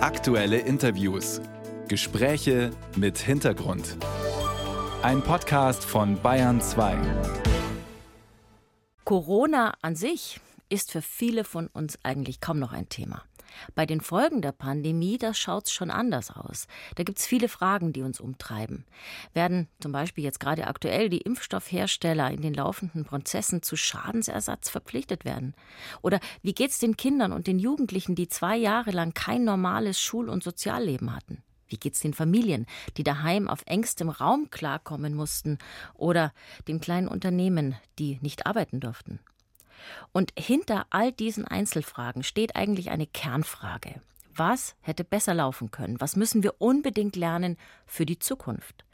Aktuelle Interviews. Gespräche mit Hintergrund. Ein Podcast von Bayern 2. Corona an sich ist für viele von uns eigentlich kaum noch ein Thema. Bei den Folgen der Pandemie, da schaut's schon anders aus. Da gibt's viele Fragen, die uns umtreiben. Werden zum Beispiel jetzt gerade aktuell die Impfstoffhersteller in den laufenden Prozessen zu Schadensersatz verpflichtet werden? Oder wie geht's den Kindern und den Jugendlichen, die zwei Jahre lang kein normales Schul- und Sozialleben hatten? Wie geht's den Familien, die daheim auf engstem Raum klarkommen mussten? Oder den kleinen Unternehmen, die nicht arbeiten durften? Und hinter all diesen Einzelfragen steht eigentlich eine Kernfrage. Was hätte besser laufen können? Was müssen wir unbedingt lernen für die Zukunft?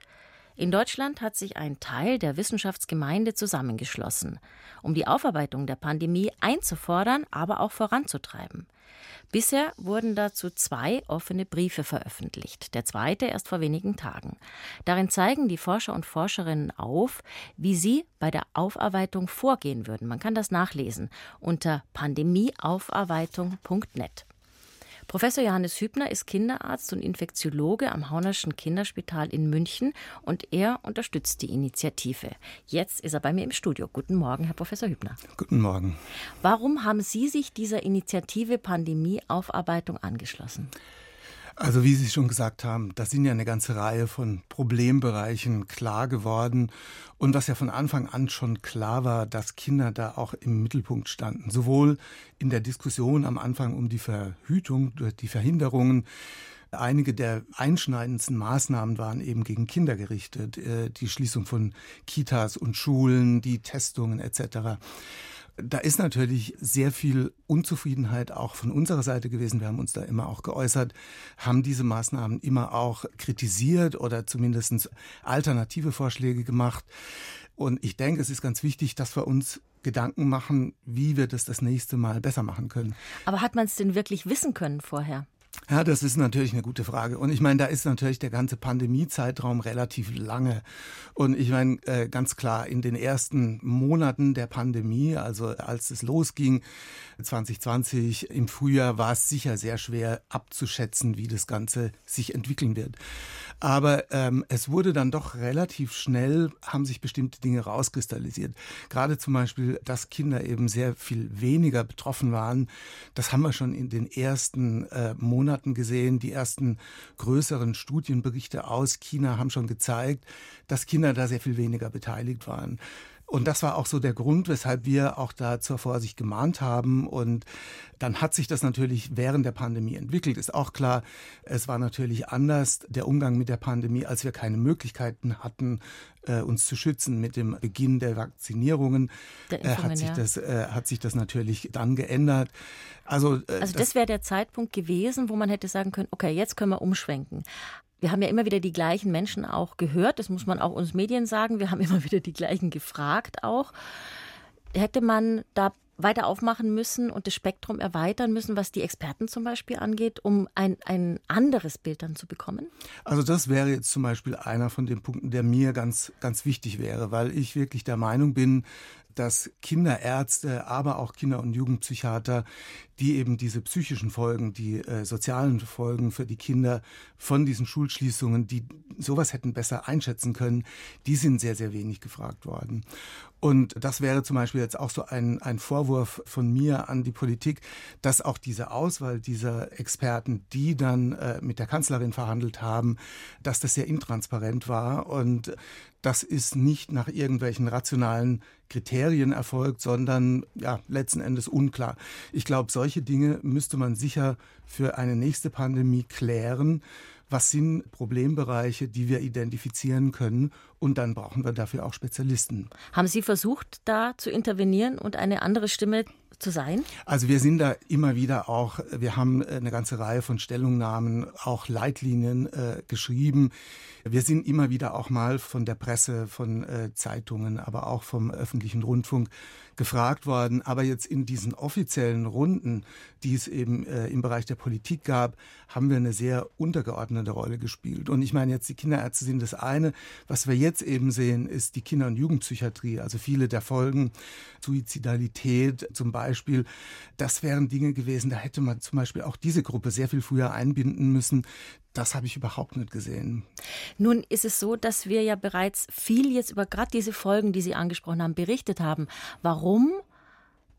In Deutschland hat sich ein Teil der Wissenschaftsgemeinde zusammengeschlossen, um die Aufarbeitung der Pandemie einzufordern, aber auch voranzutreiben. Bisher wurden dazu zwei offene Briefe veröffentlicht, der zweite erst vor wenigen Tagen. Darin zeigen die Forscher und Forscherinnen auf, wie sie bei der Aufarbeitung vorgehen würden. Man kann das nachlesen unter pandemieaufarbeitung.net. Professor Johannes Hübner ist Kinderarzt und Infektiologe am Haunerschen Kinderspital in München und er unterstützt die Initiative. Jetzt ist er bei mir im Studio. Guten Morgen, Herr Professor Hübner. Guten Morgen. Warum haben Sie sich dieser Initiative Pandemieaufarbeitung angeschlossen? Also wie Sie schon gesagt haben, da sind ja eine ganze Reihe von Problembereichen klar geworden. Und was ja von Anfang an schon klar war, dass Kinder da auch im Mittelpunkt standen. Sowohl in der Diskussion am Anfang um die Verhütung, die Verhinderungen, Einige der einschneidendsten Maßnahmen waren eben gegen Kinder gerichtet. Äh, die Schließung von Kitas und Schulen, die Testungen etc. Da ist natürlich sehr viel Unzufriedenheit auch von unserer Seite gewesen. Wir haben uns da immer auch geäußert, haben diese Maßnahmen immer auch kritisiert oder zumindest alternative Vorschläge gemacht. Und ich denke, es ist ganz wichtig, dass wir uns Gedanken machen, wie wir das das nächste Mal besser machen können. Aber hat man es denn wirklich wissen können vorher? Ja, das ist natürlich eine gute Frage. Und ich meine, da ist natürlich der ganze Pandemiezeitraum relativ lange. Und ich meine, äh, ganz klar, in den ersten Monaten der Pandemie, also als es losging, 2020 im Frühjahr, war es sicher sehr schwer abzuschätzen, wie das Ganze sich entwickeln wird. Aber ähm, es wurde dann doch relativ schnell, haben sich bestimmte Dinge rauskristallisiert. Gerade zum Beispiel, dass Kinder eben sehr viel weniger betroffen waren. Das haben wir schon in den ersten äh, Monaten gesehen. Die ersten größeren Studienberichte aus China haben schon gezeigt, dass Kinder da sehr viel weniger beteiligt waren. Und das war auch so der Grund, weshalb wir auch da zur Vorsicht gemahnt haben. Und dann hat sich das natürlich während der Pandemie entwickelt. Ist auch klar, es war natürlich anders der Umgang mit der Pandemie, als wir keine Möglichkeiten hatten, äh, uns zu schützen mit dem Beginn der Vakzinierungen. Der äh, hat, sich ja. das, äh, hat sich das natürlich dann geändert. Also, also das, das wäre der Zeitpunkt gewesen, wo man hätte sagen können, okay, jetzt können wir umschwenken. Wir haben ja immer wieder die gleichen Menschen auch gehört, das muss man auch uns Medien sagen. Wir haben immer wieder die gleichen gefragt auch. Hätte man da weiter aufmachen müssen und das Spektrum erweitern müssen, was die Experten zum Beispiel angeht, um ein, ein anderes Bild dann zu bekommen? Also das wäre jetzt zum Beispiel einer von den Punkten, der mir ganz, ganz wichtig wäre, weil ich wirklich der Meinung bin, dass Kinderärzte, aber auch Kinder- und Jugendpsychiater, die eben diese psychischen Folgen, die äh, sozialen Folgen für die Kinder von diesen Schulschließungen, die sowas hätten besser einschätzen können, die sind sehr, sehr wenig gefragt worden. Und das wäre zum Beispiel jetzt auch so ein, ein Vorwurf von mir an die Politik, dass auch diese Auswahl dieser Experten, die dann äh, mit der Kanzlerin verhandelt haben, dass das sehr intransparent war und das ist nicht nach irgendwelchen rationalen Kriterien erfolgt, sondern ja, letzten Endes unklar. Ich glaube, solche Dinge müsste man sicher für eine nächste Pandemie klären. Was sind Problembereiche, die wir identifizieren können? Und dann brauchen wir dafür auch Spezialisten. Haben Sie versucht, da zu intervenieren und eine andere Stimme zu sein? Also wir sind da immer wieder auch, wir haben eine ganze Reihe von Stellungnahmen, auch Leitlinien äh, geschrieben. Wir sind immer wieder auch mal von der Presse, von äh, Zeitungen, aber auch vom öffentlichen Rundfunk gefragt worden. Aber jetzt in diesen offiziellen Runden, die es eben äh, im Bereich der Politik gab, haben wir eine sehr untergeordnete Rolle gespielt. Und ich meine jetzt, die Kinderärzte sind das eine. Was wir jetzt jetzt eben sehen, ist die Kinder- und Jugendpsychiatrie. Also viele der Folgen, Suizidalität zum Beispiel, das wären Dinge gewesen, da hätte man zum Beispiel auch diese Gruppe sehr viel früher einbinden müssen. Das habe ich überhaupt nicht gesehen. Nun ist es so, dass wir ja bereits viel jetzt über gerade diese Folgen, die Sie angesprochen haben, berichtet haben. Warum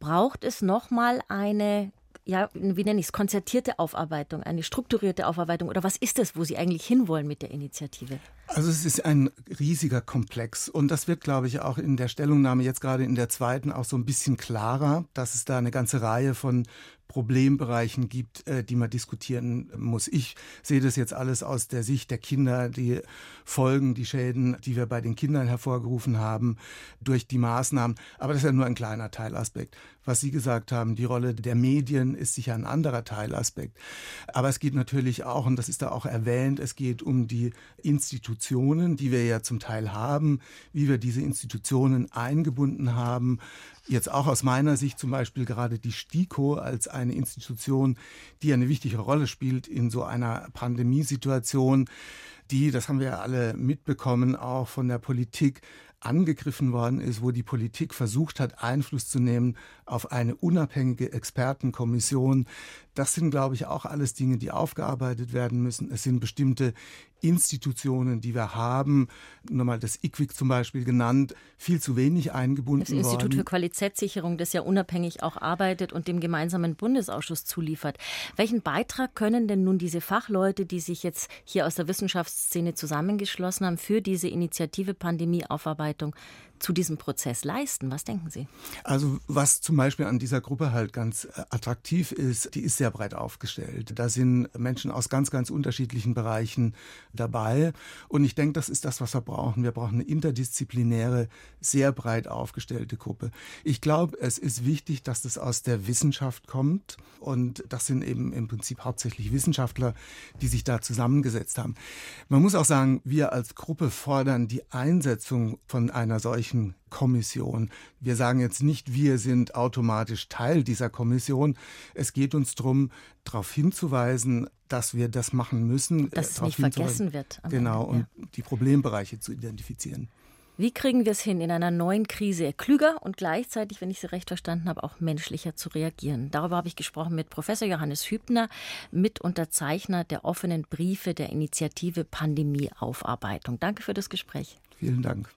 braucht es nochmal eine ja, wie nenne ich es, konzertierte Aufarbeitung, eine strukturierte Aufarbeitung? Oder was ist das, wo Sie eigentlich hinwollen mit der Initiative? Also es ist ein riesiger Komplex und das wird, glaube ich, auch in der Stellungnahme jetzt gerade in der zweiten auch so ein bisschen klarer, dass es da eine ganze Reihe von Problembereichen gibt, äh, die man diskutieren muss. Ich sehe das jetzt alles aus der Sicht der Kinder, die Folgen, die Schäden, die wir bei den Kindern hervorgerufen haben durch die Maßnahmen. Aber das ist ja nur ein kleiner Teilaspekt. Was Sie gesagt haben, die Rolle der Medien ist sicher ein anderer Teilaspekt. Aber es geht natürlich auch, und das ist da auch erwähnt, es geht um die Institutionen, die wir ja zum Teil haben, wie wir diese Institutionen eingebunden haben, Jetzt auch aus meiner Sicht zum Beispiel gerade die STIKO als eine Institution, die eine wichtige Rolle spielt in so einer Pandemiesituation, die, das haben wir ja alle mitbekommen, auch von der Politik angegriffen worden ist, wo die Politik versucht hat, Einfluss zu nehmen auf eine unabhängige Expertenkommission. Das sind, glaube ich, auch alles Dinge, die aufgearbeitet werden müssen. Es sind bestimmte Institutionen, die wir haben, nochmal das IQWIC zum Beispiel genannt, viel zu wenig eingebunden Das Institut worden. für Qualitätssicherung, das ja unabhängig auch arbeitet und dem gemeinsamen Bundesausschuss zuliefert. Welchen Beitrag können denn nun diese Fachleute, die sich jetzt hier aus der Wissenschaftsszene zusammengeschlossen haben, für diese Initiative Pandemieaufarbeitung zu diesem Prozess leisten? Was denken Sie? Also was zum Beispiel an dieser Gruppe halt ganz äh, attraktiv ist, die ist sehr breit aufgestellt. Da sind Menschen aus ganz, ganz unterschiedlichen Bereichen dabei. Und ich denke, das ist das, was wir brauchen. Wir brauchen eine interdisziplinäre, sehr breit aufgestellte Gruppe. Ich glaube, es ist wichtig, dass das aus der Wissenschaft kommt. Und das sind eben im Prinzip hauptsächlich Wissenschaftler, die sich da zusammengesetzt haben. Man muss auch sagen, wir als Gruppe fordern die Einsetzung von einer solchen solchen Kommission. Wir sagen jetzt nicht, wir sind automatisch Teil dieser Kommission. Es geht uns darum, darauf hinzuweisen, dass wir das machen müssen. Dass es nicht vergessen wird. Genau, Ende, ja. und die Problembereiche zu identifizieren. Wie kriegen wir es hin, in einer neuen Krise klüger und gleichzeitig, wenn ich Sie recht verstanden habe, auch menschlicher zu reagieren? Darüber habe ich gesprochen mit Professor Johannes Hübner, Mitunterzeichner der offenen Briefe der Initiative Pandemieaufarbeitung. Danke für das Gespräch. Vielen Dank.